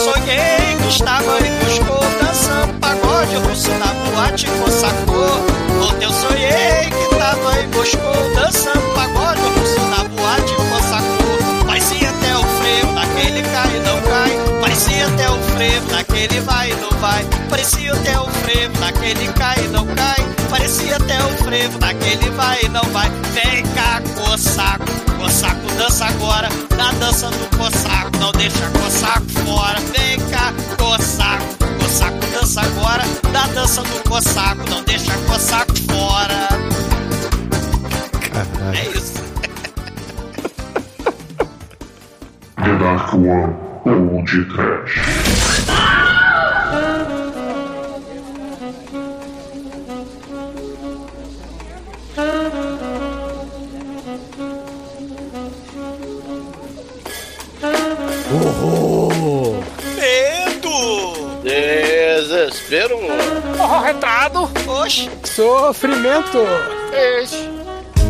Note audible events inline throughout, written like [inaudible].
sonhei que estava em Moscou dançando pagode russo na boate Cossacô. Ontem eu sonhei que estava em Moscou dançando até o freio daquele vai e não vai. Parecia até o freio daquele cai e não cai. Parecia até o frevo daquele vai e não vai. Vem cá, cossaco, cossaco dança agora. Na dança do cossaco, não deixa cossaco fora. Vem cá, cossaco, cossaco dança agora. Na dança do cossaco, não deixa cossaco fora. Caralho. É isso. The Dark One Old Trash. Oxe, Sofrimento. Ixi.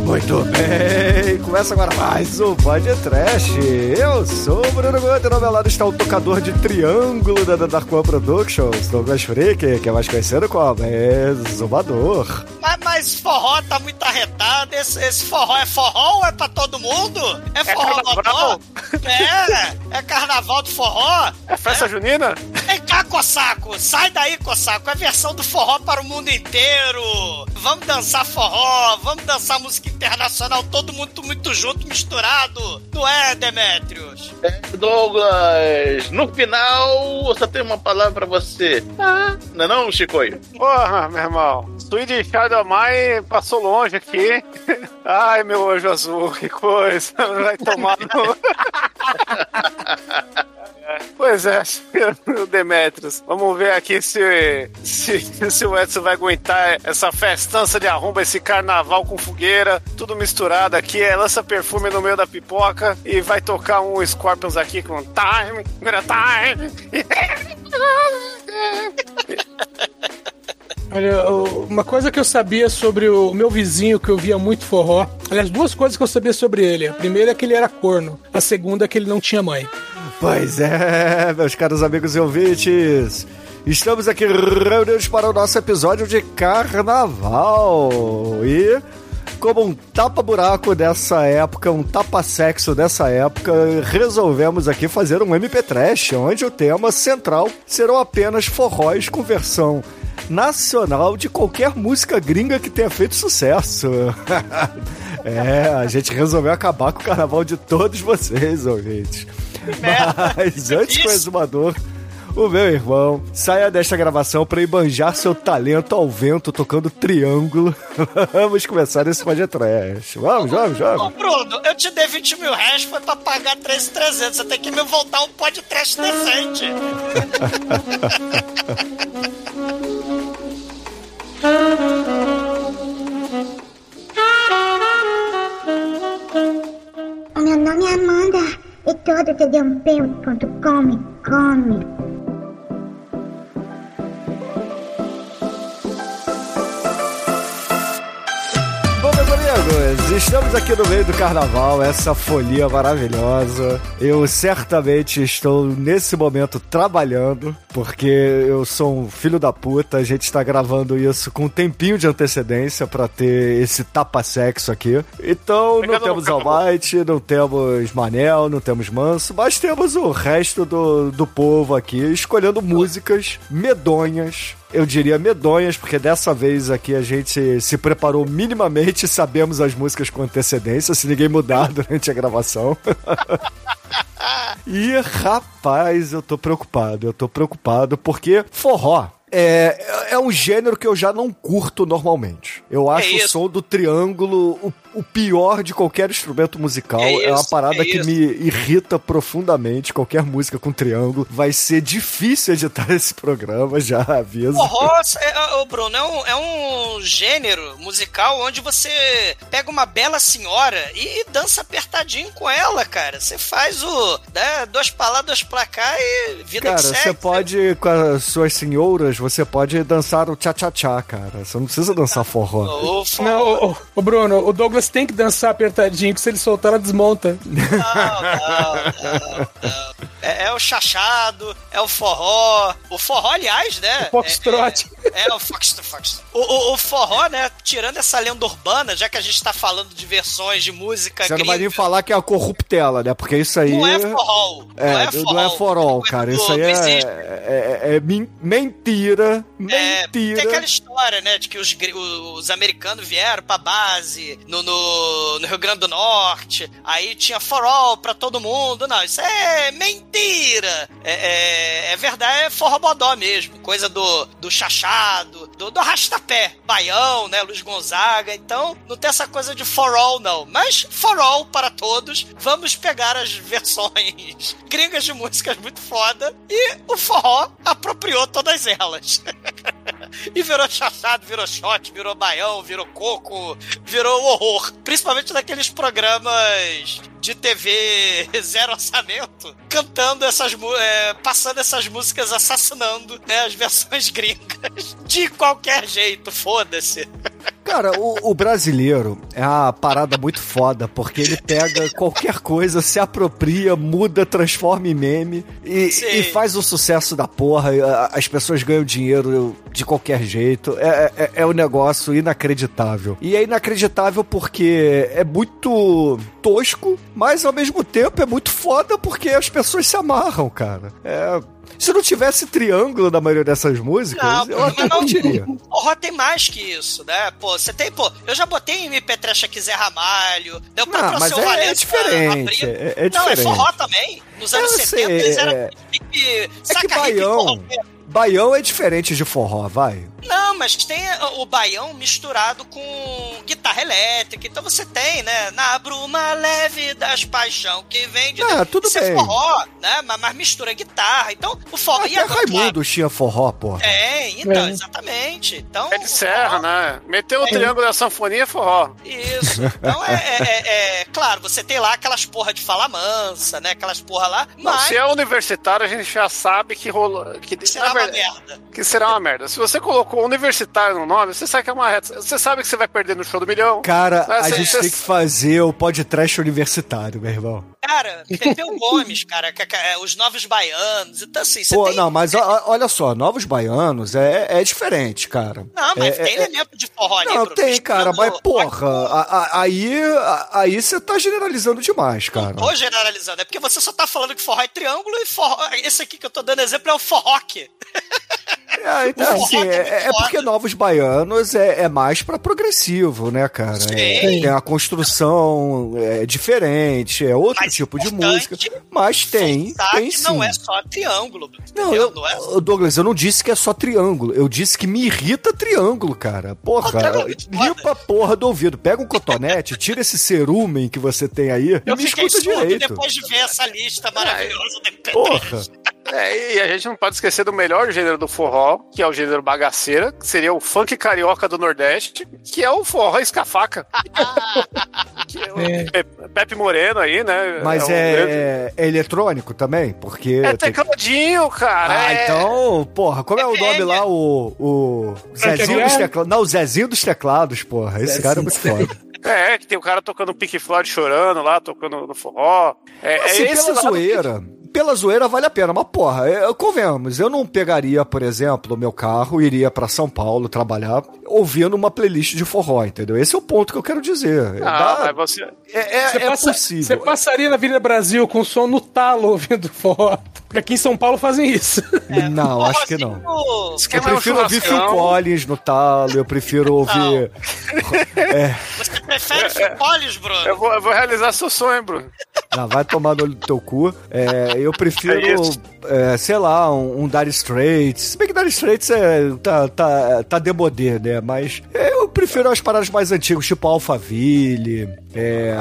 Muito bem, começa agora mais um Pod Trash. Eu sou o Bruno Gomes, do meu lado está o tocador de triângulo da Dark One Productions, Douglas Freak, que é mais conhecido como Exumador. mas, mas forró tá muito arretado. Esse, esse forró é forró ou é pra todo mundo? É forró carnaval? godó? É, é carnaval do forró? É festa junina? Cossaco! Sai daí, Cossaco! É versão do forró para o mundo inteiro! Vamos dançar forró, vamos dançar música internacional, todo mundo muito junto, misturado! Não é, Demetrius? Douglas, no final, eu só tenho uma palavra pra você. Ah, não é não, Chicoio? Porra, meu irmão. Sweet Shadow Mai passou longe aqui. [laughs] Ai, meu anjo azul, que coisa. Vai tomar no... [laughs] Pois é, [laughs] Demetrius. Vamos ver aqui se, se, se o Edson vai aguentar essa festança de arromba, esse carnaval com fogueira, tudo misturado aqui. É, lança perfume no meio da pipoca e vai tocar um Scorpions aqui com Time, Time. [laughs] Olha, uma coisa que eu sabia sobre o meu vizinho, que eu via muito forró. Aliás, duas coisas que eu sabia sobre ele. A primeira é que ele era corno. A segunda é que ele não tinha mãe. Pois é, meus caros amigos e ouvintes. Estamos aqui reunidos para o nosso episódio de carnaval. E como um tapa-buraco dessa época, um tapa-sexo dessa época, resolvemos aqui fazer um MP Trash, onde o tema central serão apenas forróis com versão nacional de qualquer música gringa que tenha feito sucesso. [laughs] é, a gente resolveu acabar com o carnaval de todos vocês, ouvintes. Mas antes que o exumador, o meu irmão, saia desta gravação para banjar seu talento ao vento tocando triângulo, [laughs] vamos começar esse podcast. Vamos, vamos, Ô, vamos. Bruno, eu te dei 20 mil reais, foi pra pagar 13,300. Você tem que me voltar um podcast decente. O meu nome é Amanda e todo td1p.com me come. Bom, amigos, estamos aqui no meio do carnaval, essa folia maravilhosa. Eu certamente estou nesse momento trabalhando, porque eu sou um filho da puta. A gente está gravando isso com um tempinho de antecedência para ter esse tapa-sexo aqui. Então, não temos. Almighty, não temos Manel, não temos Manso, mas temos o resto do, do povo aqui escolhendo músicas medonhas eu diria medonhas, porque dessa vez aqui a gente se preparou minimamente, sabemos as músicas com antecedência, se ninguém mudar [laughs] durante a gravação. [laughs] e rapaz, eu tô preocupado, eu tô preocupado porque forró. É, é um gênero que eu já não curto normalmente. Eu acho o isso? som do triângulo o, o pior de qualquer instrumento musical. É É, uma isso, parada é que isso. me irrita profundamente. Qualquer música com triângulo. Vai ser difícil editar [laughs] esse programa, já aviso. Forró, é, ô, Bruno, é um, é um gênero musical onde você pega uma bela senhora e dança apertadinho com ela, cara. Você faz o. Né, dois pra lá, dois pra cá e vida Cara, que segue. você pode, com as suas senhoras, você pode dançar o tchá-tchá-tchá, cara. Você não precisa dançar forró. Forró. Não, ô, ô, Bruno, o Douglas você tem que dançar apertadinho, que se ele soltar, ela desmonta. Não, não, não, não. É, é o chachado, é o forró. O forró, aliás, né? O foxtrot. É, é, é o foxtrot. foxtrot. O, o, o forró, né? Tirando essa lenda urbana, já que a gente tá falando de versões de música Você não vai nem gringa, falar que é a corruptela, né? Porque isso aí. não é forró. É, não é não forró. é forró, cara. Isso aí não é, é, é- é men- mentira. É, Mentira. tem aquela história, né, de que os, os americanos vieram pra base no, no, no Rio Grande do Norte, aí tinha forró pra todo mundo. Não, isso é mentira. É, é, é verdade, é forrobodó mesmo. Coisa do, do chachado, do, do arrastapé, baião, né, Luiz Gonzaga. Então, não tem essa coisa de forró, não. Mas forró para todos. Vamos pegar as versões [laughs] gringas de músicas muito foda e o forró apropriou todas elas. [laughs] E virou chachado, virou shot, virou baião, virou coco, virou horror. Principalmente naqueles programas de TV [laughs] zero orçamento, cantando essas é, passando essas músicas assassinando né, as versões gringas. [laughs] De qualquer jeito, foda-se. Cara, o, o brasileiro é uma parada muito foda, porque ele pega [laughs] qualquer coisa, se apropria, muda, transforma em meme e, e faz o sucesso da porra. As pessoas ganham dinheiro de qualquer jeito. É, é, é um negócio inacreditável. E é inacreditável porque é muito tosco, mas ao mesmo tempo é muito foda porque as pessoas se amarram, cara. É. Se não tivesse triângulo na maioria dessas músicas, Não, eu até mas não- curtiria. Forró tem mais que isso, né? Pô, você tem, pô, eu já botei MP3 aqui Zé Ramalho, deu pra Não, mas Seu é- é Valença diferente, é- é Não, é diferente. forró também. Nos anos Eu 70 sei, eles eram é. É que baião, baião é diferente de forró, vai. Não, mas tem o baião misturado com guitarra elétrica. Então você tem, né? Na bruma leve das paixão que vem de. Ah, tudo Isso bem. é forró, né? Mas, mas mistura guitarra. Então, o forró. Até Raimundo tinha forró, porra. É, então, É. exatamente. Então, É de serra, forró- né? Meteu o triângulo da sanfonia é forró. Isso. [laughs] Então é, é- é- é- Claro, você tem lá aquelas porra de fala mansa, né? Aquelas porra lá. Não, Mas se é universitário, a gente já sabe que rolou. Que, será uma merda. que será uma merda. Se você colocou universitário no nome, você sabe que é uma reta. Você sabe que você vai perder no show do milhão. Cara, Mas a cê- gente cê- tem que fazer o podcast universitário, meu irmão. Cara, Pepeu Gomes, cara, que- que- é, os novos baianos. Então, assim, você Pô, tem. não, mas olha só, Novos Baianos é, é diferente, cara. Não, mas É- tem é- elemento de forró ali, Não, tem, cara, mas porra, a- a- aí aí você tá generalizando demais, cara. Tô generalizando, é porque você só tá falando que forró é triângulo e forró. Esse aqui que eu tô dando exemplo é o forroque. [laughs] É, então, assim, é é, é porque. Novos Baianos é, é mais pra progressivo, né, cara? É, tem a construção é diferente, é outro Mas tipo de música, mas tem, tem sim. não é só triângulo. Não, eu, não é Douglas, eu não disse que é só triângulo. Eu disse que me irrita triângulo, cara. Porra, é foda. limpa a porra do ouvido. Pega um cotonete, [laughs] tira esse cerumen que você tem aí e Eu me fiquei escuta direito. depois de ver essa lista maravilhosa de MP3. Porra. É, e a gente não pode esquecer do melhor gênero do forró, que é o gênero bagaceira, que seria o funk carioca do Nordeste, que é o forró escafaca. [laughs] que é o É. Pe- Pepe Moreno aí, né? Mas o grande- é, é eletrônico também? Porque. É tem- tecladinho, cara. Ah, é... então, porra, como é o É nome lá? O. O. Zezinho dos teclados. Não, o Zezinho dos teclados, porra. Esse cara é muito foda. É, que tem o cara tocando Pink Floyd chorando lá, tocando no forró. É, Assim, é esse pela zoeira. Pela zoeira vale a pena, mas porra, eu, convenhamos, eu não pegaria, por exemplo, o meu carro, iria pra São Paulo trabalhar ouvindo uma playlist de forró, entendeu? Esse é o ponto que eu quero dizer. Ah, Dá- mas você. É é- Você é passa- possível. Você passaria na Avenida Brasil com o som no talo ouvindo forró. Porque aqui em São Paulo fazem isso. Não, acho que não. Forrozinho, Eu é prefiro ouvir Phil. Collins no talo, eu prefiro ouvir. [laughs] Você prefere Phil Collins, Bruno? Eu vou, eu vou realizar seu sonho, Bruno. Ah, vai tomar no olho do teu cu. É, eu É prefiro, é, sei lá, um, um Dire Straits. Se bem que Dire Straits é, tá, tá, tá demodê, né? Mas eu prefiro as paradas mais antigas, tipo Alphaville. É,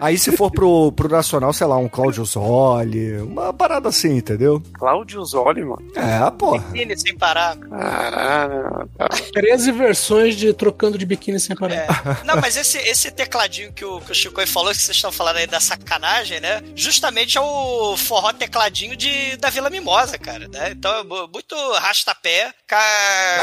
aí se for pro, pro Nacional, sei lá, um Cláudio Zoli, uma parada assim, entendeu? Cláudio Zoli, mano. É, porra. Biquíni sem parar. Caralho. 13 versões de Trocando de Biquíni sem parar. É. Não, mas esse, esse tecladinho que o, que o Chico aí falou, que vocês estão falando aí da sacanagem, né? Justamente é o forró tecladinho de, da Vila Mimosa, cara. Né? Então é mu- muito rastapé. Ca...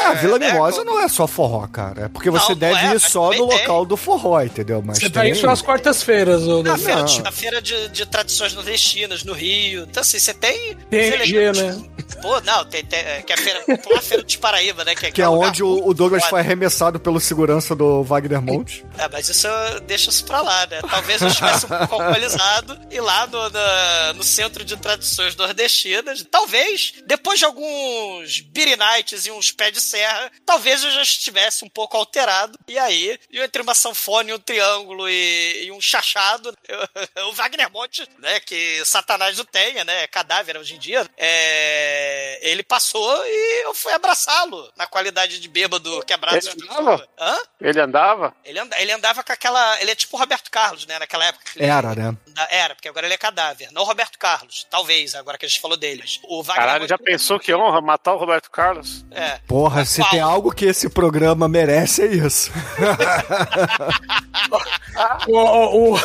Ah, Vila né? Mimosa não é só forró, cara. É porque você Não, deve é, ir só no local do forró, entendeu? Mas Você tem... tá isso nas quartas-feiras, ô Na Deus. feira, de, na feira de, de tradições nordestinas, no Rio. Então, assim, você tem. TNG, né? [laughs] Pô, não, tem, tem, é, que é a feira, popular feira de Paraíba, né? Que, Que é um lugar onde o, o Douglas foi arremessado pelo segurança do Wagner Monte. É, mas isso deixa isso pra lá, né? Talvez eu estivesse um pouco alcoolizado e lá no, na- no centro de tradições nordestinas, talvez, depois de alguns beer nights e uns pés de serra, talvez eu já estivesse um pouco alterado. E aí, eu entre uma sanfona e um triângulo e, e um chachado, [laughs] o Wagner Monte, né, que Satanás não tenha, né, é cadáver hoje em dia, é, ele passou e eu fui abraçá-lo na qualidade de bêbado quebrado. Ele andava? Hã? Ele andava? Ele, anda, ele andava com aquela. Ele é tipo o Roberto Carlos, né? Naquela época. que ele Era, né? Era, porque agora ele é cadáver. Não o Roberto Carlos. Talvez, agora que a gente falou dele. mas O Wagner. Caralho, já pensou que honra matar o Roberto Carlos? É. Porra, se Qual? tem algo que esse programa merece, é isso. [laughs] O, o- o-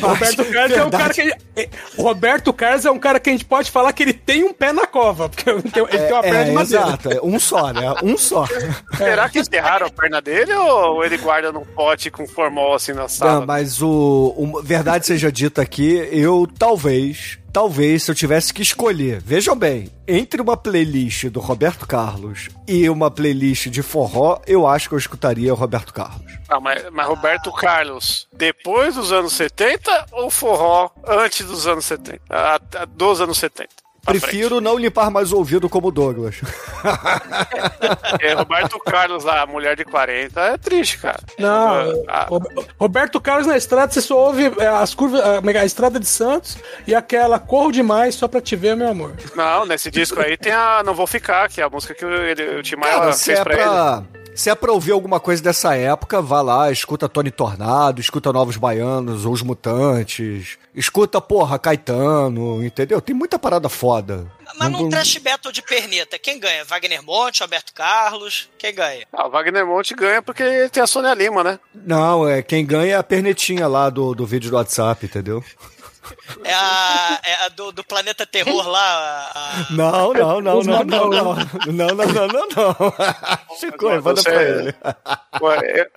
Roberto Acho Carlos é um cara que. é- O Roberto Carlos é um cara que a gente pode falar que ele tem um pé na cova, porque ele tem, ele tem uma perna é, de madeira. exato. é Um só, né? Um só. [laughs] Será que enterraram a perna dele ou ele guarda num pote com formol assim na sala? Não, mas o, o- Verdade seja dita aqui, eu talvez, talvez, se eu tivesse que escolher, vejam bem, entre uma playlist do Roberto Carlos e uma playlist de forró, eu acho que eu escutaria o Roberto Carlos. Ah, mas, mas Roberto Carlos, depois dos anos 70 ou forró antes dos anos 70? Ah, ah, dos anos 70. Pra Prefiro não limpar mais o ouvido como o Douglas. frente. [laughs] É, Roberto Carlos lá, mulher de 40, é triste, cara. Não, Ah, Ro- Roberto Carlos na estrada, você só ouve é, as curvas, a, a estrada de Santos e aquela Corro Demais só pra te ver, meu amor. Não, nesse disco aí tem a Não Vou Ficar, que é a música que o, ele, o Tim Maia fez é, pra ele. Se é pra ouvir alguma coisa dessa época, vá lá, escuta Tony Tornado, escuta Novos Baianos ou Os Mutantes, escuta, porra, Caetano, entendeu? Tem muita parada foda. Mas Não- num trash battle de perneta, quem ganha? Wagner Monte, Roberto Carlos? Quem ganha? Ah, o Wagner Monte ganha porque tem a Sônia Lima, né? Não, é quem ganha é a pernetinha lá do, do vídeo do WhatsApp, entendeu? É a, é a do, do Planeta Terror lá? a- Não, não, não, não, não, não. Não, não, não, não, não. Chico, manda pra ele. Pô, é-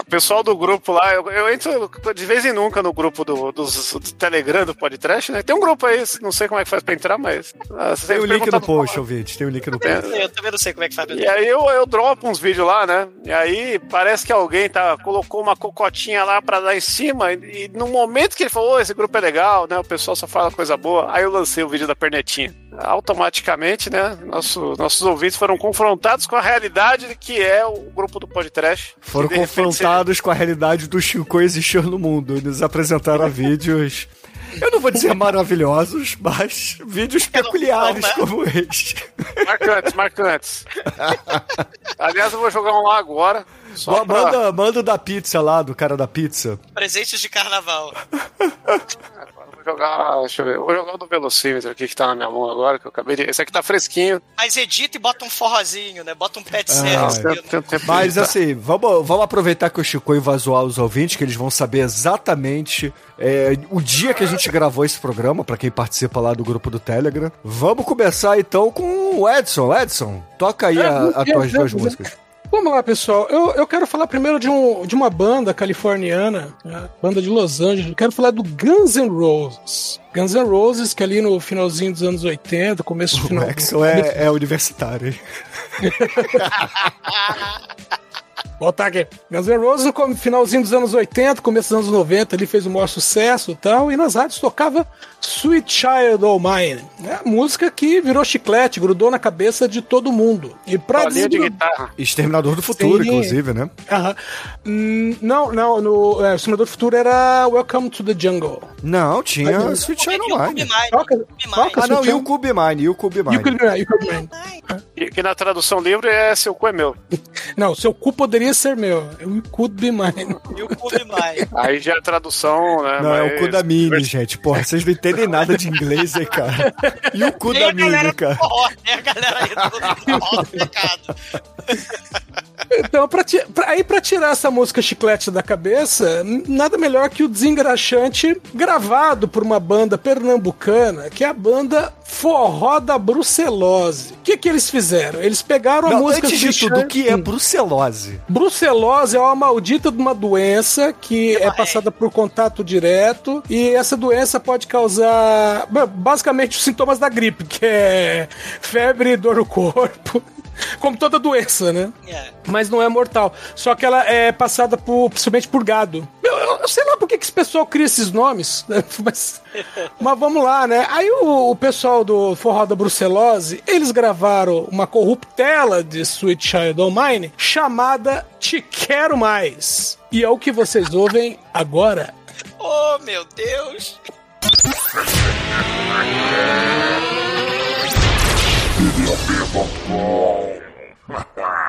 O pessoal do grupo lá, eu, eu entro de vez em nunca no grupo do, dos, do Telegram do Podcast, né? Tem um grupo aí, não sei como é que faz pra entrar, mas. ah, Tem o link no post, ouvinte. Tem o link no post. Eu também não sei como é que faz. E aí eu, eu dropo uns vídeos lá, né? E aí parece que alguém tá, colocou uma cocotinha lá pra dar em cima. E, e no momento que ele falou, "Ô, esse grupo é legal, né? O pessoal só fala coisa boa. Aí eu lancei o vídeo da pernetinha. Automaticamente, né? Nosso, nossos ouvintes foram confrontados com a realidade que é o grupo do podcast. Foram [laughs] Confrontados com a realidade do Chico existir no mundo. Eles apresentaram vídeos. Eu não vou dizer maravilhosos, mas vídeos peculiares não, né? como este. Marcantes, marcantes. Aliás, eu vou jogar um lá agora. Só pra... Manda, manda o da pizza lá, do cara da pizza. Presentes de carnaval. [laughs] Vou jogar, deixa eu ver. Vou jogar o do velocímetro aqui que tá na minha mão agora, que eu acabei de. Esse aqui tá fresquinho. Mas edita e bota um forrozinho, né? Bota um pet Ah, um tempo Mas de- assim, vamos, vamos aproveitar que o Chico vai zoar os ouvintes, que eles vão saber exatamente é, o dia que a gente gravou esse programa, pra quem participa lá do grupo do Telegram. Vamos começar então com o Edson. Edson, toca aí a, as tuas duas músicas. Vamos lá, pessoal. Eu, eu quero falar primeiro de, um, de uma banda californiana, né? banda de Los Angeles. Eu quero falar do Guns N' Roses. Guns N' Roses, que ali no finalzinho dos anos 80, começo do O final. Edson é, é universitário, hein? [laughs] Voltar aqui. Guns N' Roses no finalzinho dos anos 80, começo dos anos 90, ele fez o maior sucesso e tal, e nas rádios tocava Sweet Child O' Mine, né? música que virou chiclete, grudou na cabeça de todo mundo. E pra Bolinha de guitarra. Exterminador do Futuro, Sim. inclusive, né? Aham. Hum, não, não, no é, o Simulador do Futuro era Welcome to the Jungle. Não, tinha Mas- Sweet Child o Mine. Mine. Toca- Cube Mine. toca- Ah, não, e o Cube Mine, e o Cube E o Mine. Cube Mine, e o Cube Mine. Que na tradução livre é seu cu é meu. Não, seu cu poderia ser meu. O could be mine. E Mais. Aí já é a tradução, né? Não, é o mas- cu da Mini, gente. Porra, vocês não entendem nada de inglês, hein, cara. E o cu E da Mini, cara. forró, né? A galera aí do pecado. Então, pra ti- pra- aí pra tirar essa música chiclete da cabeça, nada melhor que o desengraxante gravado por uma banda pernambucana, que é a banda Forró da Brucelose. O que que eles fizeram? Eles pegaram a Não, música antes de tudo, o que é Hum. brucelose? Brucelose é uma maldita de uma doença que é passada por contato direto e essa doença pode causar basicamente os sintomas da gripe, que é febre e dor no corpo. Como toda doença, né? É. Mas não é mortal. Só que ela é passada por, principalmente por gado. Eu, eu- eu sei lá por que, que esse pessoal cria esses nomes, né? [laughs] Mas, mas vamos lá, né? Aí o, o pessoal do Forró da Brucelose, eles gravaram uma corruptela de Sweet Child O' Mine chamada Te Quero Mais. E é o que vocês ouvem agora. Oh, meu Deus. Ai, [laughs]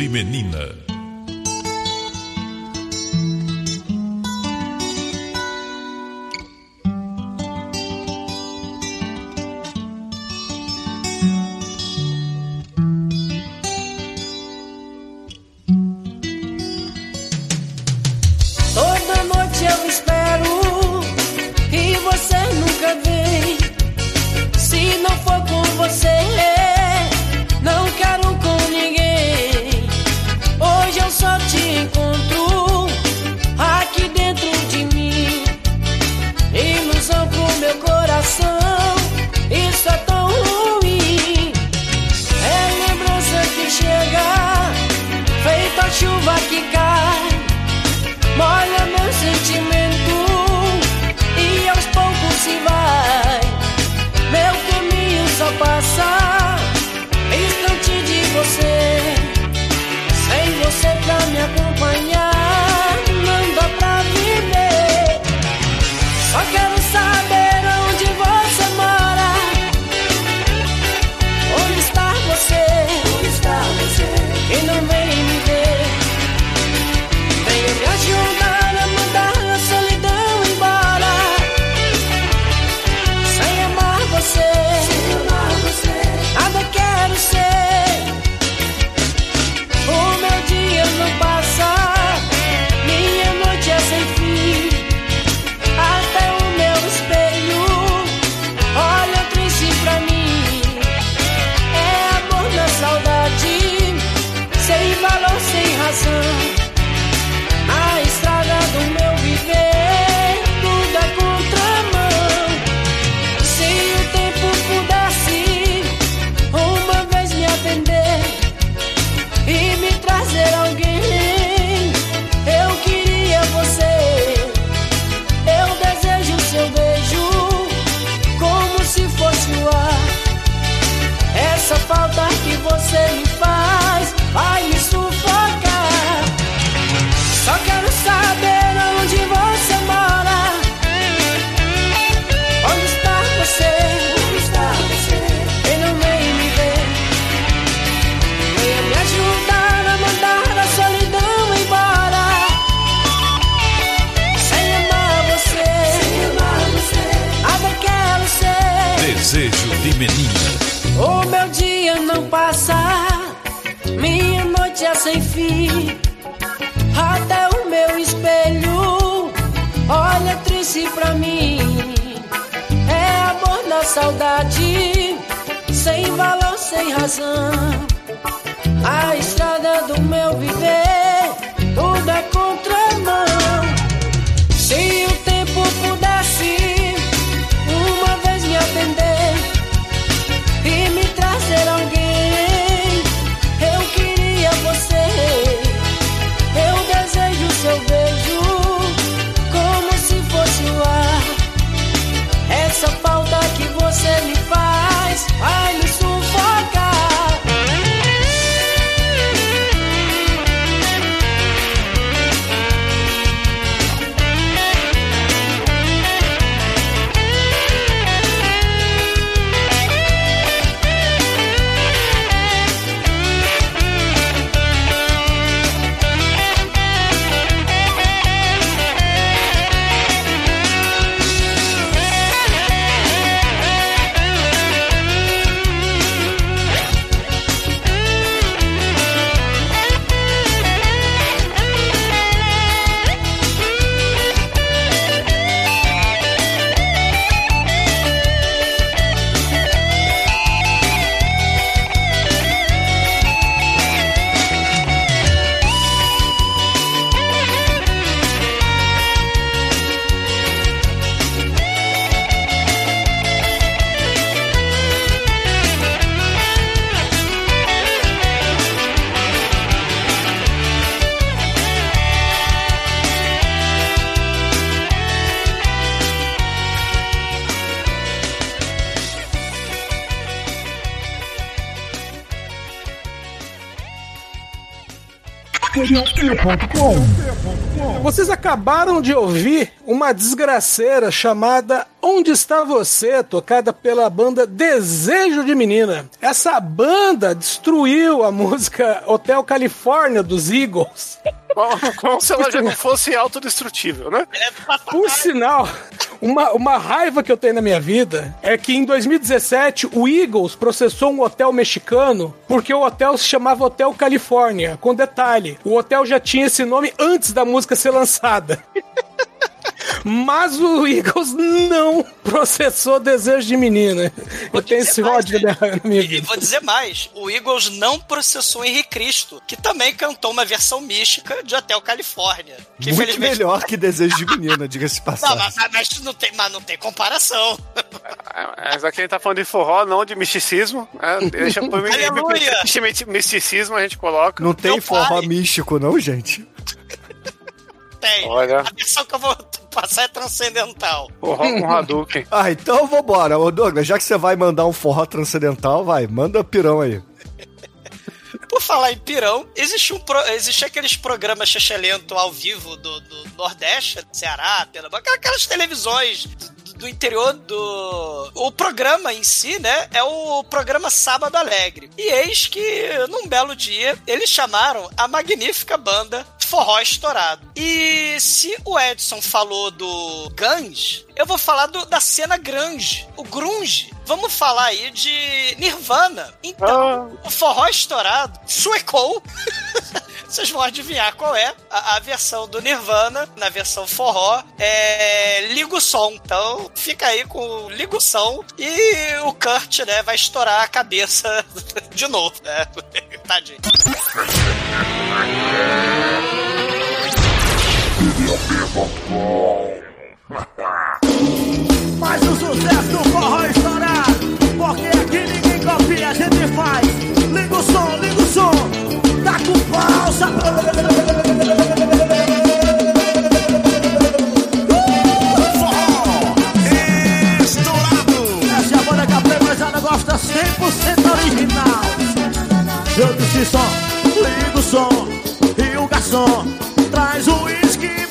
de menina. Razão. A estrada do meu viver, acabaram de ouvir uma desgraceira chamada Onde Está Você, tocada pela banda Desejo de Menina. Essa banda destruiu a música Hotel Califórnia dos Eagles. Como, [laughs] como se ela já não fosse autodestrutível, né? Por sinal, uma, uma raiva que eu tenho na minha vida é que em 2017 o Eagles processou um hotel mexicano porque o hotel se chamava Hotel Califórnia. Com detalhe, o hotel já tinha esse nome antes da música ser lançada. [laughs] Mas o Eagles não processou Desejo de Menina. Eu tenho esse ódio na minha- na minha E vida. vou dizer mais, o Eagles não processou Henrique Cristo, que também cantou uma versão mística de Hotel Califórnia. Que Muito infelizmente- melhor que Desejo de Menina, diga-se de [laughs] Não, mas, mas- mas não tem, mas não tem comparação. Mas aqui a gente tá falando de forró, não de misticismo. Né? Deixa por mim. [laughs] Aleluia! Misticismo a gente coloca. Não tem Meu forró pai. místico, não, gente? Tem. Olha. A versão que eu vou passar é transcendental. Forró com Hadouken. [laughs] Ah, então vambora. Ô, Douglas, já que você vai mandar um forró transcendental, vai, manda pirão aí. Por falar em pirão, existe, um pro, existe aqueles programas chechelento ao vivo do, do Nordeste, Ceará, Pernambuco, aquelas televisões do, do interior do... O programa em si, né, é o programa Sábado Alegre. E eis que, num belo dia, eles chamaram a magnífica banda Forró Estourado. E se o Edson falou do Guns, eu vou falar do- da cena grunge, o grunge. Vamos falar aí de Nirvana. Então, o Forró Estourado suecou. [laughs] Vocês vão adivinhar qual é a, a versão do Nirvana, na versão forró, é Liga o Som. Então, fica aí com o Liga o Som e o Kurt, né, vai estourar a cabeça [laughs] de novo, né? [laughs] Tadinho. Faz o sucesso do forró estourado Porque aqui ninguém copia, a gente faz. Liga o som, liga o som Tá com pausa. Essa é a banda que a premazada gosta 100% original. Eu disse só, liga o som E o garçom traz o uísque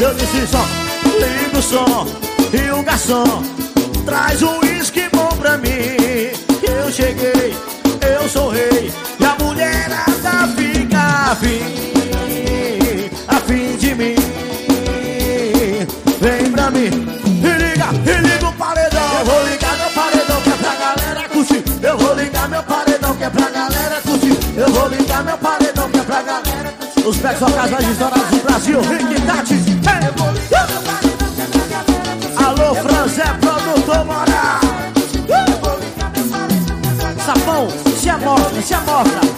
Eu disse só, liga o som E o garçom Traz um uísque bom pra mim. Eu cheguei, eu sou rei E a mulherada fica afim Afim de mim. Vem pra mim E liga, e liga o paredão. Eu vou ligar meu paredão que é pra galera curtir. Eu vou ligar meu paredão que é pra galera curtir. Eu vou ligar meu paredão que é pra galera Os pés vocais mais estourados do Brasil. Tati hey. Alô, Franzé, produtor moral. Sapão, se amostra, se amostra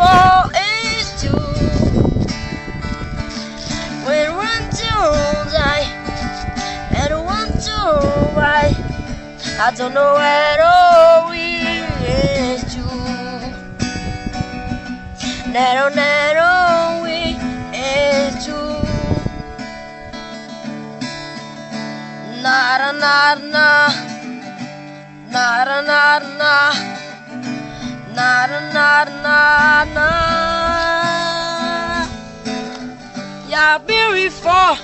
beautiful. It's true. When one die and one why I don't know at all. It's true. Nero, nero, we it's true. Nara, nara, na. Nara, nara, na. Nara, nara, na, na. You're beautiful.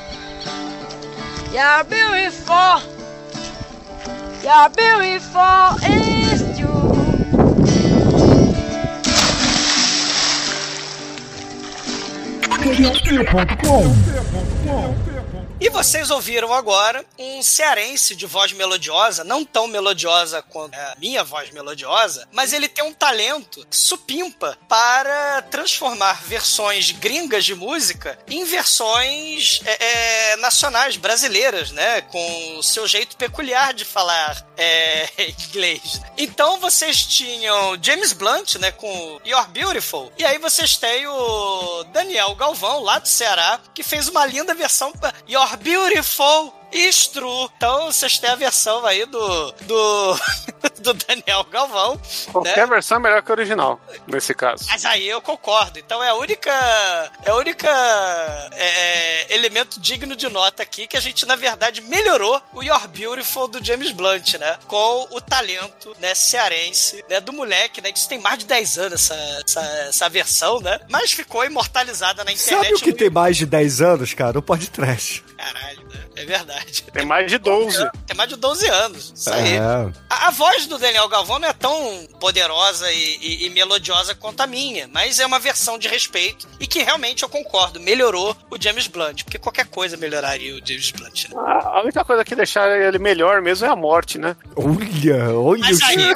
You're beautiful. You're beautiful. It's you. E vocês ouviram agora um cearense de voz melodiosa, não tão melodiosa quanto a minha voz melodiosa, mas ele tem um talento supimpa para transformar versões gringas de música em versões é, é, nacionais, brasileiras, né? Com o seu jeito peculiar de falar é, [laughs] inglês. Então vocês tinham James Blunt, né? Com You're Beautiful. E aí vocês têm o Daniel Galvão, lá do Ceará, que fez uma linda versão pra You're Beautiful is true. Então vocês têm a versão aí do do, [laughs] do Daniel Galvão. Qualquer né? versão é melhor que a original, nesse caso. Mas aí eu concordo. Então é a única é a única é, elemento digno de nota aqui que a gente na verdade melhorou o You're Beautiful do James Blunt, né? Com o talento né, cearense, né, do moleque, né? Que isso tem mais de 10 anos essa, essa, essa versão, né? Mas ficou imortalizada na internet. Sabe o que no- tem mais de 10 anos, cara? O podcast. Caralho, né? É verdade. Tem mais de 12. Tem mais de 12 anos. Isso aí. É. A, a voz do Daniel Galvão não é tão poderosa e, e- e melodiosa quanto a minha, mas é uma versão de respeito e que realmente eu concordo, melhorou o James Blunt, porque qualquer coisa melhoraria o James Blunt. Né? A a única coisa que deixar ele melhor mesmo é a morte, né? Olha, olha Mas o aí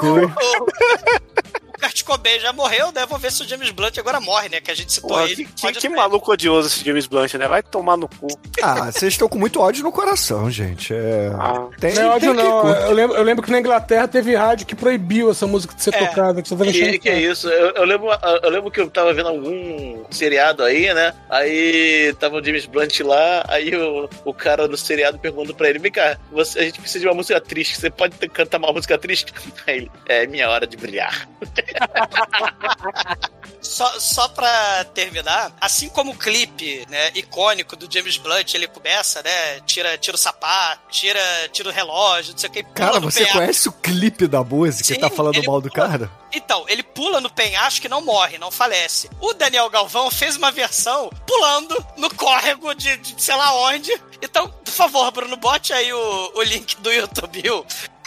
Kurt Cobain já morreu, né? Vamos ver se o James Blunt agora morre, né? Que a gente citou Pô, ele. que, que, maluco odioso esse James Blunt, né? Vai tomar no cu. Ah, vocês estão com muito ódio no coração, gente. É... Tem, Não é ódio, que não. curtir. Eu lembro, eu lembro que na Inglaterra teve rádio que proibiu essa música de ser É. tocada. Que você tá Que, que é isso? Eu, eu lembro, eu lembro que eu tava vendo algum seriado aí, né? Aí tava o James Blunt lá, aí o, o cara do seriado pergunta pra ele: Vem cá, você, a gente precisa de uma música triste, você pode cantar uma música triste? Aí ele: É minha hora de brilhar. [laughs] Só, só pra terminar, assim como o clipe, né, icônico do James Blunt, ele começa, né, tira, tira o sapato, tira, tira o relógio, não sei o que. Cara, você penhasco. conhece o clipe da música Sim, e tá falando mal do pula- cara? Então, ele pula no penhasco e não morre, não falece. O Daniel Galvão fez uma versão pulando no córrego de, de sei lá onde. Então, por favor, Bruno, bote aí o, o link do YouTube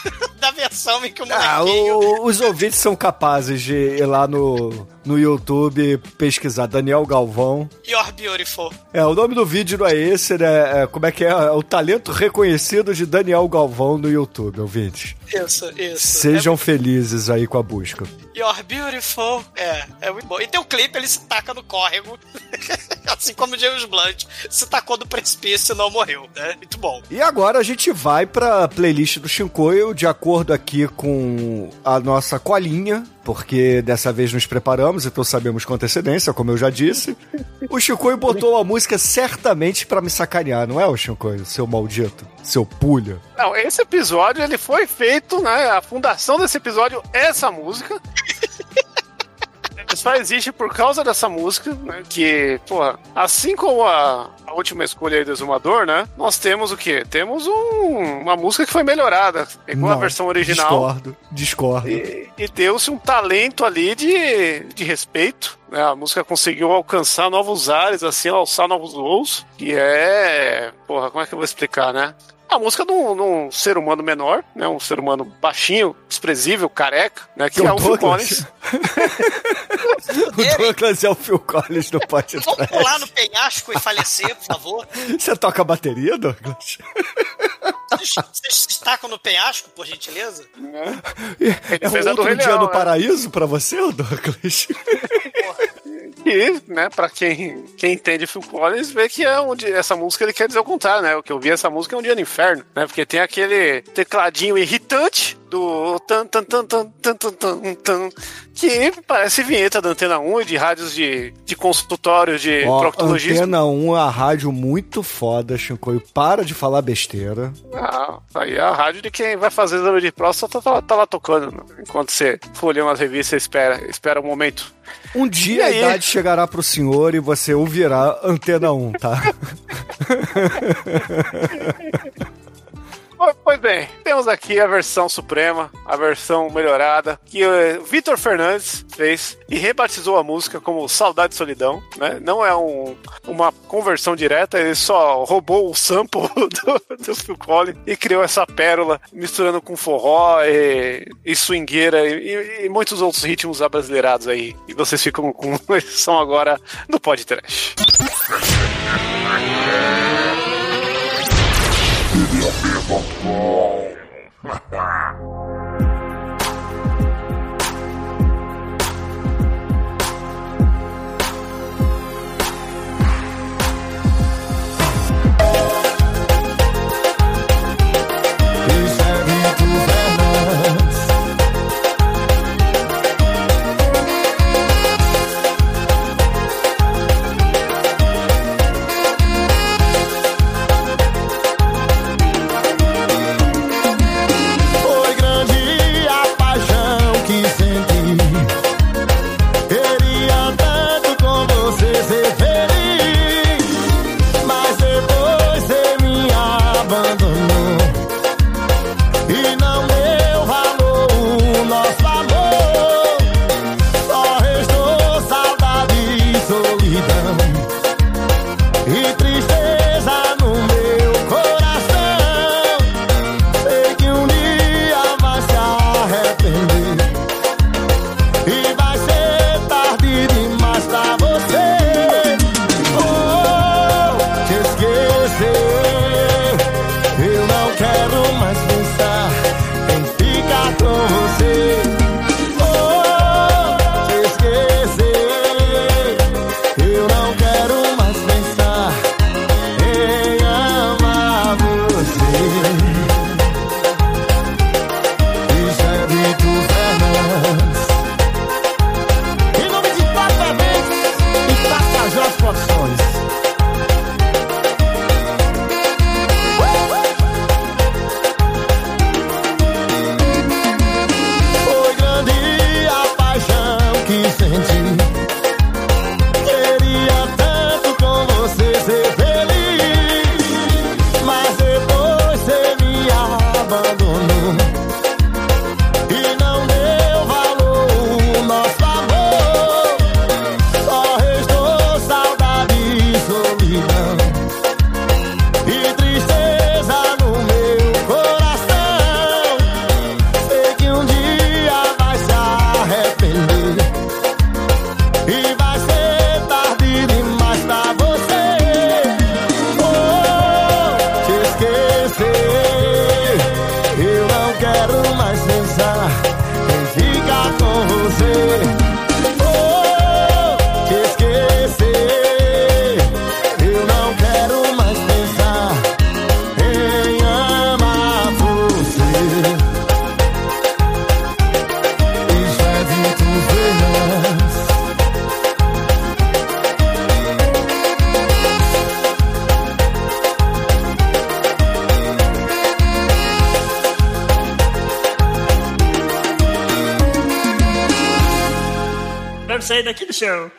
[laughs] da versão em que o Ah, molequinho... o- os ouvintes são capazes de ir lá no, no YouTube pesquisar Daniel Galvão. You're Beautiful. É, o nome do vídeo não é esse, né? É, como é que é? É o talento reconhecido de Daniel Galvão no YouTube, ouvintes. Isso, isso. Sejam felizes aí com a busca. You're beautiful. É, é muito bom. E tem o clipe, ele se taca no córrego. [laughs] assim como o James Blunt se tacou do precipício e não morreu, né? Muito bom. E agora a gente vai pra playlist do Shinkoio, de acordo aqui com a nossa colinha, porque dessa vez nos preparamos, então sabemos com antecedência, como eu já disse. O Shinkoio botou a música certamente pra me sacanear, não é, o Shinkoio? Seu maldito, seu pulha. Não, esse episódio ele foi feito, né? A fundação desse episódio é essa música. Só existe por causa dessa música, né? Que, porra, assim como a, a última escolha aí do Exumador, né? Nós temos o quê? Temos um- uma música que foi melhorada. Pegou a versão original. Discordo, discordo. E, e deu-se um talento ali de, de respeito. né? A música conseguiu alcançar novos ares, assim, alçar novos voos. Que é. Porra, como é que eu vou explicar, né? A música de um, de um ser humano menor, né? Um ser humano baixinho, desprezível, careca, né? Que Que é o Phil. Collins. [laughs] O Douglas é o Phil Collins no podcast. Vamos pular no penhasco e falecer, por favor. Você toca bateria, Douglas? Vocês vocês se tacam no penhasco, por gentileza? É um a do outro dia no né? paraíso pra você, Douglas? Que que, né, pra quem, quem entende Phil Collins, vê que é onde essa música ele quer dizer o contrário, né? O que eu vi essa música é um dia no inferno, né? Porque tem aquele tecladinho irritante do tan tan tan tan tan tan tan, que parece vinheta da Antena 1 e de rádios de, de consultório de Ó, proctologismo. Antena 1 é a rádio muito foda, Chicoio. Para de falar besteira. Ah, aí é a rádio de quem vai fazer exame de próstata tá, tá lá tocando. né? Enquanto você folheia umas revistas, espera, espera um momento. Um dia a idade chegará pro senhor e você ouvirá Antena 1, tá? [laughs] Pois- bem, temos aqui a versão suprema, a versão melhorada, que o Vitor Fernandes fez e rebatizou a música como Saudade e Solidão, né? Não é um- uma conversão direta, ele só roubou o sample [laughs] do, do Phil Collins e criou essa pérola, misturando com forró e, e swingueira e, e- e muitos outros ritmos abrasileirados aí. E vocês ficam com [laughs] a edição agora no podcast. Foi Quero sair daqui do chão.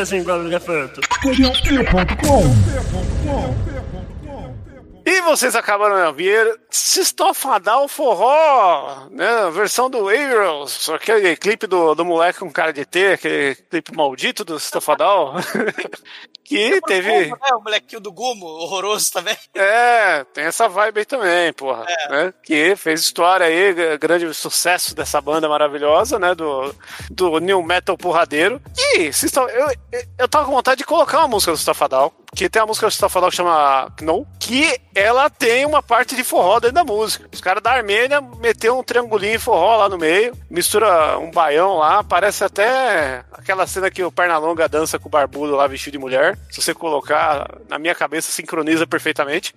Correta igual o elefanto. E vocês acabaram de ouvir Sistofadal Forró, né? Versão do Heroes, aquele clipe do, do moleque com cara de T, aquele clipe maldito do Sistofadal. [laughs] que teve. Gumo, né? O molequinho do Gumo, horroroso também. É, tem essa vibe aí também, porra. Né? Que fez história aí, grande sucesso dessa banda maravilhosa, né? Do, do New Metal Porradeiro. E eu, eu, eu tava com vontade de colocar uma música do Stafadal. Que tem uma música do Stafadal que chama Knou, que ela tem uma parte de forró dentro da música. Os caras da Armênia meteram um triangulinho forró lá no meio, mistura um baião lá, parece até aquela cena que o Pernalonga dança com o barbudo lá vestido de mulher. Se você colocar na minha cabeça, sincroniza perfeitamente.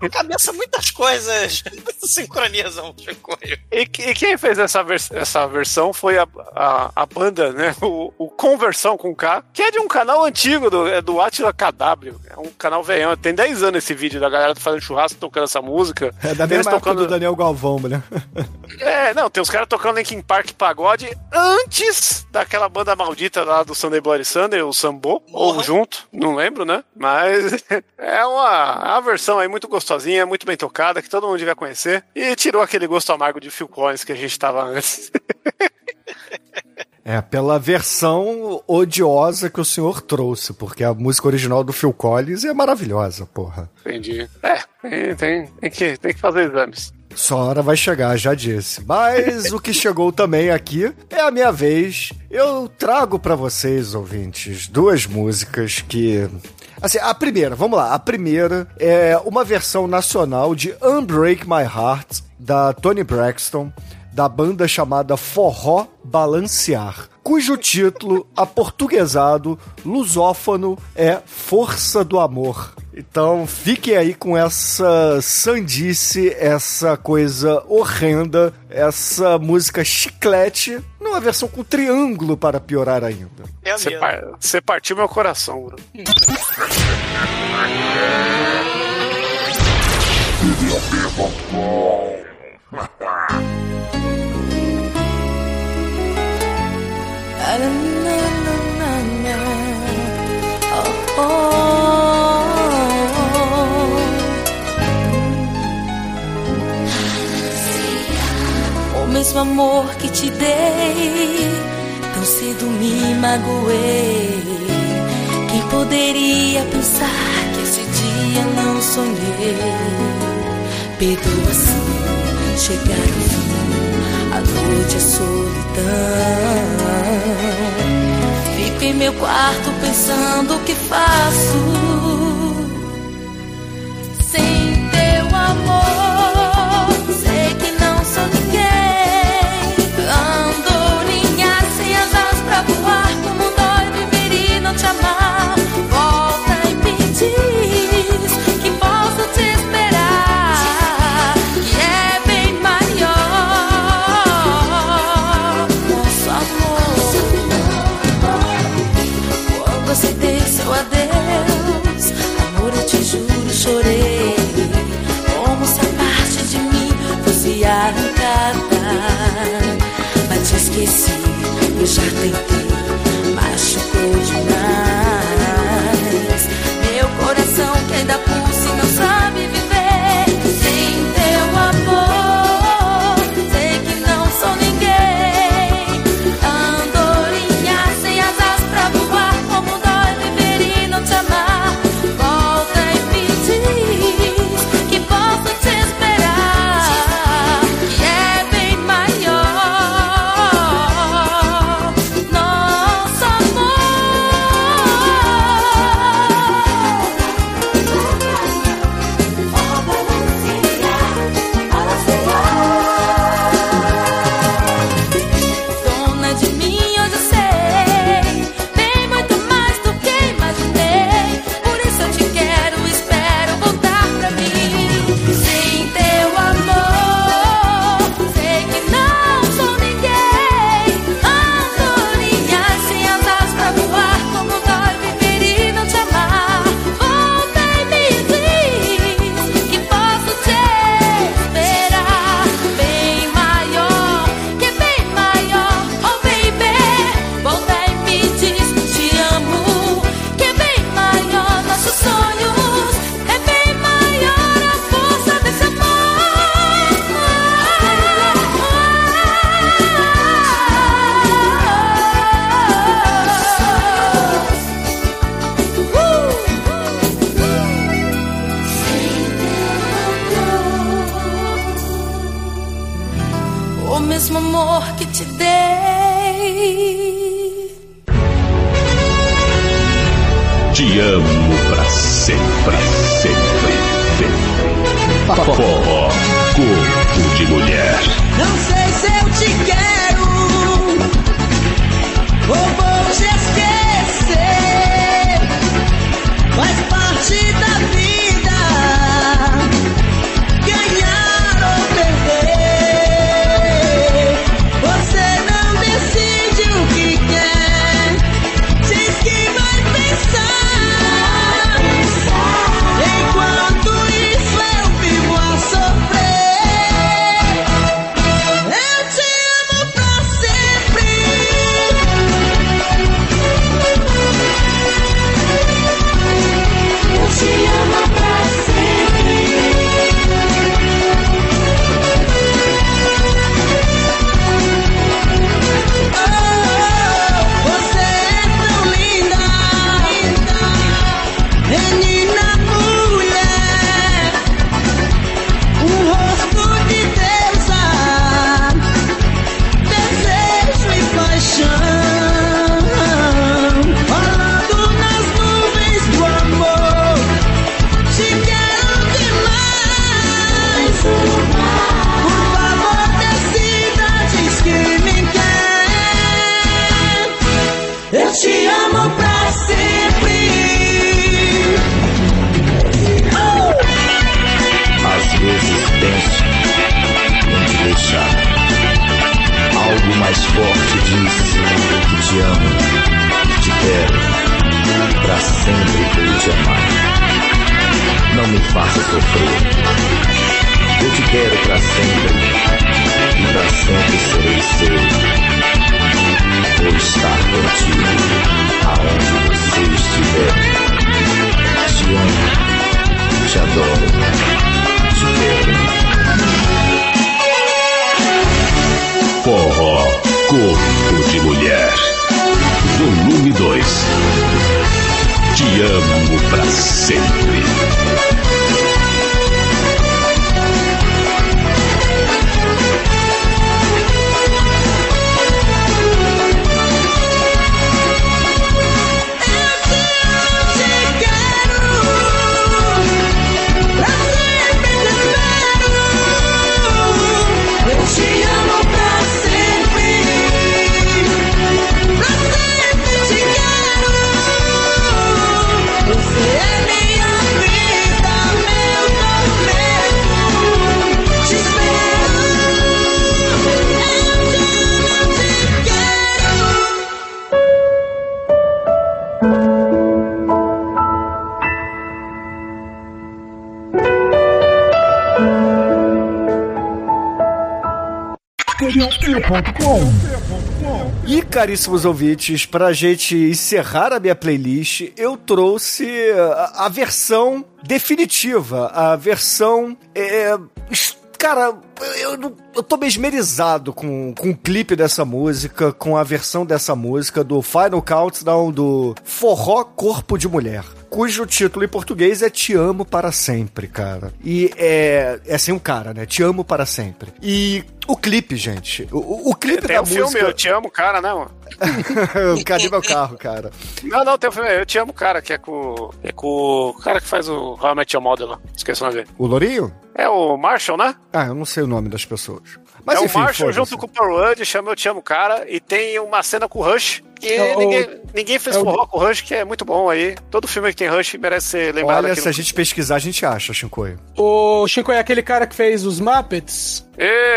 Na cabeça, muitas coisas [laughs] sincronizam, Chicoio. E, e quem fez essa, vers- essa versão foi a, a, a banda, né? O, o Conversão com K, que é de um canal antigo do, é do Atila KW. É um canal velhão. Tem 10 anos esse vídeo da galera fazendo churrasco tocando essa música. É da mesma época tocando- do Daniel Galvão, né? [laughs] É, não, tem os caras tocando Linkin Park pagode antes daquela banda maldita lá do Sunday Bloody Sunday, o Sambo, ou junto, não lembro, né? Mas [laughs] é uma, é uma versão aí muito gostosinha, muito bem tocada, que todo mundo devia conhecer. E tirou aquele gosto amargo de Phil Collins que a gente tava antes. [laughs] É, pela versão odiosa que o senhor trouxe, porque a música original do Phil Collins é maravilhosa, porra. Entendi. É, tem, tem, tem, que, tem que fazer exames. Sua hora vai chegar, já disse. Mas o que chegou também aqui é a minha vez. Eu trago pra vocês, ouvintes, duas músicas que. Assim, a primeira, vamos lá. A primeira é uma versão nacional de Unbreak My Heart, da Tony Braxton, da banda chamada Forró Balancear, cujo título, aportuguesado, lusófono, é Força do Amor. Então fiquem aí com essa sandice, essa coisa horrenda, essa música chiclete, numa versão com triângulo para piorar ainda. É Você mesmo. par- você partiu meu coração, Bruno. Mesmo amor que te dei, tão cedo me magoei. Quem poderia pensar que esse dia não sonhei? Perdoa se chegar o fim, noite a solidão. Fico em meu quarto pensando o que faço. Sem teu amor, arrancada. Mas te esqueci, eu já tentei, machucou demais. Meu coração que ainda pulsa e não sabe viver Forró, corpo de mulher. Não sei se eu te quero ou vou te esquecer. Faz parte da vida sempre vou te amar. Não me faça sofrer. Eu te quero pra sempre. E pra sempre serei seu. Vou estar contigo aonde você estiver. Te amo, te adoro, te quero. Forró, corpo de mulher. Volume 2. Amo pra sempre. Caríssimos ouvintes, pra gente encerrar a minha playlist, eu trouxe a, a versão definitiva, a versão. é, es- cara, eu, não- eu tô mesmerizado com, com o clipe dessa música, com a versão dessa música do Final Countdown do Forró Corpo de Mulher. Cujo título em português é Te Amo Para Sempre, cara. E é. É assim um cara, né? Te Amo Para Sempre. E o clipe, gente. O, o- clipe Tem da um filme, música. Eu Te Amo, cara, né? [laughs] Cadê meu carro, cara? Não, não, tem um filme, Eu Te Amo, cara, que é com, é com o cara que faz o How I Met Your Mother lá. Esqueci o nome dele. O Lourinho? É o Marshall, né? Ah, eu não sei o nome das pessoas. Mas é enfim, o Marshall junto com o Paul Rudd, chama Eu Te Amo, cara, e tem uma cena com o Rush, que É o- ninguém, ninguém fez é o- forró com o Rush, que é muito bom aí. Todo filme que tem Rush merece ser lembrado Olha, se a gente pesquisar, a gente acha, Shinkoio. O Chico é aquele cara que fez os Muppets.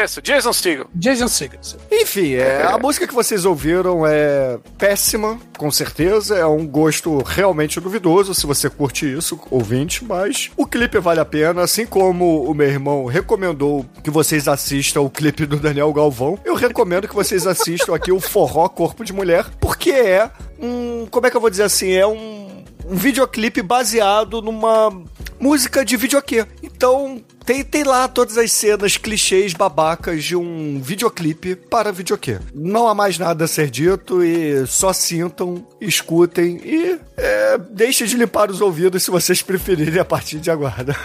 Isso, Jason Segel. Jason Segel. Enfim, é, a música que vocês ouviram é péssima, com certeza. É um gosto realmente duvidoso, se você curte isso, ouvinte. Mas o clipe vale a pena. Assim como o meu irmão recomendou que vocês assistam o clipe do Daniel Galvão, eu recomendo que vocês assistam aqui o Forró Corpo de Mulher, porque é um. Como é que eu vou dizer assim? É um. Um videoclipe baseado numa música de videokê. Então, tem, tem lá todas as cenas clichês babacas de um videoclipe para videokê. Não há mais nada a ser dito e só sintam, escutem e é, é, deixe de limpar os ouvidos se vocês [laughs] preferirem a partir de agora.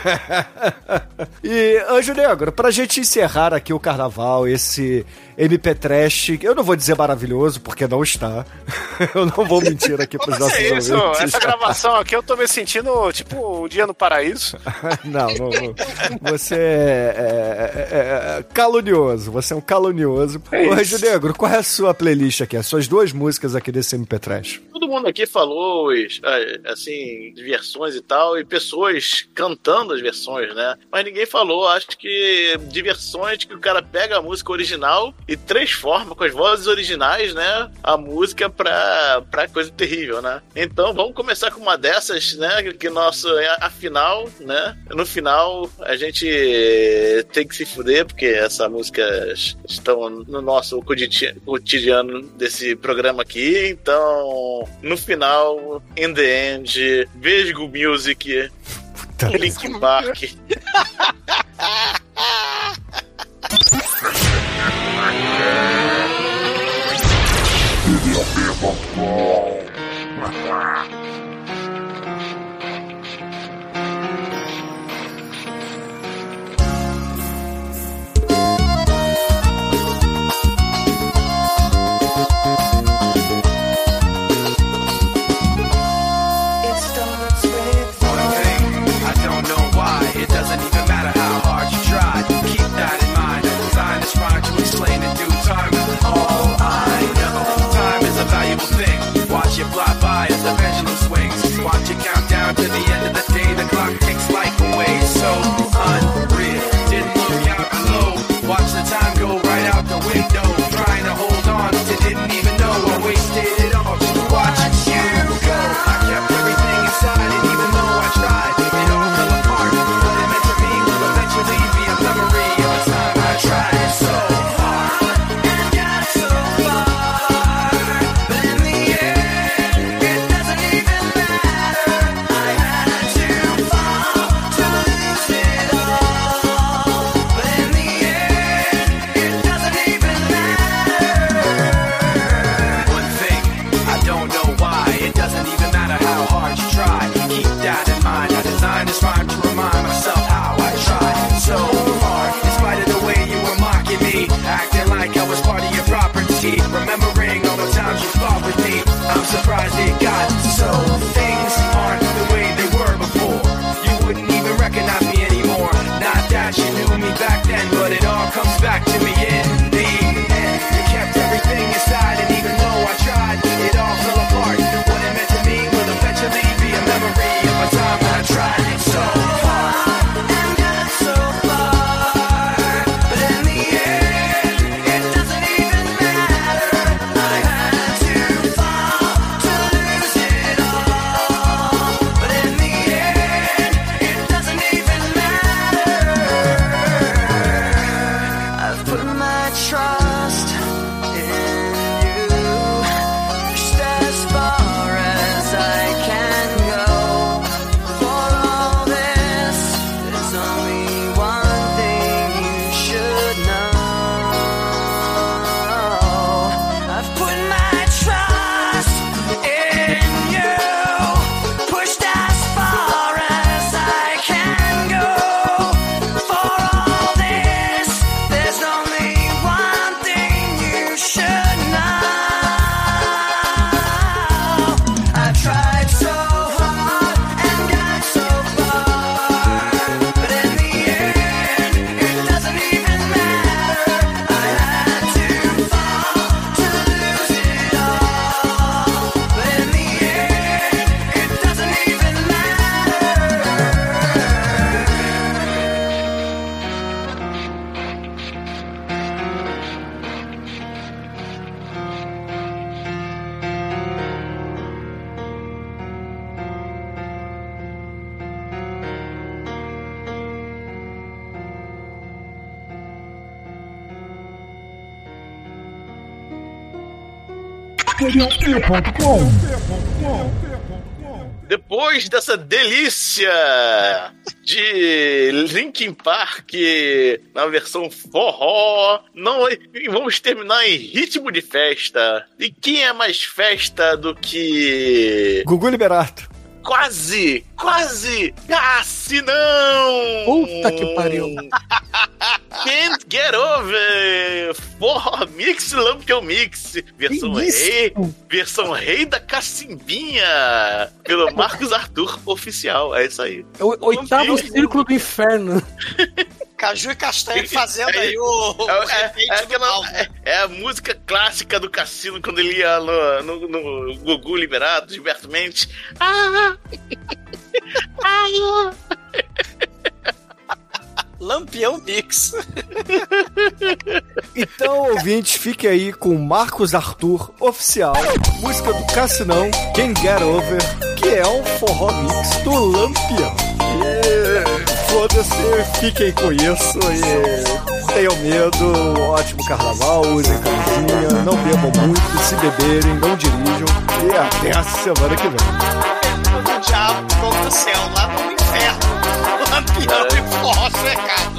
[laughs] e, Anjo Negro, pra gente encerrar aqui o carnaval, esse MP Trash, eu não vou dizer maravilhoso, porque não está. [laughs] eu não vou mentir aqui pros nossos É isso, ouvintes. essa gravação aqui eu tô me sentindo tipo um dia no paraíso. não, não, não. Você é, é- é- é calunioso. Você é um calunioso. É Ô, Negro, qual é a sua playlist aqui? As suas duas músicas aqui desse MP Trash? Todo mundo aqui falou, ah, assim, de versões e tal, e pessoas cantando as versões, né? Mas ninguém falou, acho que, de versões que o cara pega a música original e transforma com as vozes originais, né? A música pra, pra coisa terrível, né? Então vamos começar com uma dessas, né? Que nosso, afinal, né? No final a gente tem que se fuder, porque essas músicas estão no nosso cotidi- cotidiano desse programa aqui. Então, no final, in the end, Vesgo Music, Linkin Park. Magic County. Delícia de Linkin Park na versão forró, não, e vamos terminar em ritmo de festa. E quem é mais festa do que Gugu Liberato. quase, quase, quase não! Puta que pariu. [laughs] Can't Get Over For Mix Lampion Mix Versão Que isso? rei Versão rei da cacimbinha Pelo Marcos Arthur Oficial É isso aí É o oitavo círculo do inferno. Caju e Castanho fazendo aí o. o É, é- é do aquela- é- é a música clássica do cassino quando ele ia no, no, no Gugu liberado, Gilberto Mendes. Ah, [laughs] ah, Lampião Mix. [laughs] Então, ouvintes, fique aí com Marcos Arthur Oficial, música do Cassinão, Quem Get Over, que é um forró mix do Lampião. E foda-se, fiquem com isso e tenham medo, ótimo carnaval, usem camisinha, não bebam muito, se beberem, não dirijam e até a semana que vem. do diabo fogo do céu, lá no inferno. Lampião e forró cercado.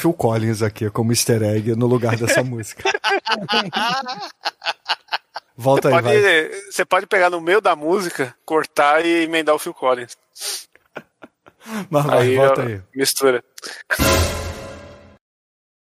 Phil Collins aqui como easter egg no lugar dessa [laughs] música. Volta aí, Pode, vai. você pode pegar no meio da música, cortar e emendar o Phil Collins. Mas vai, Aí, volta aí. Mistura.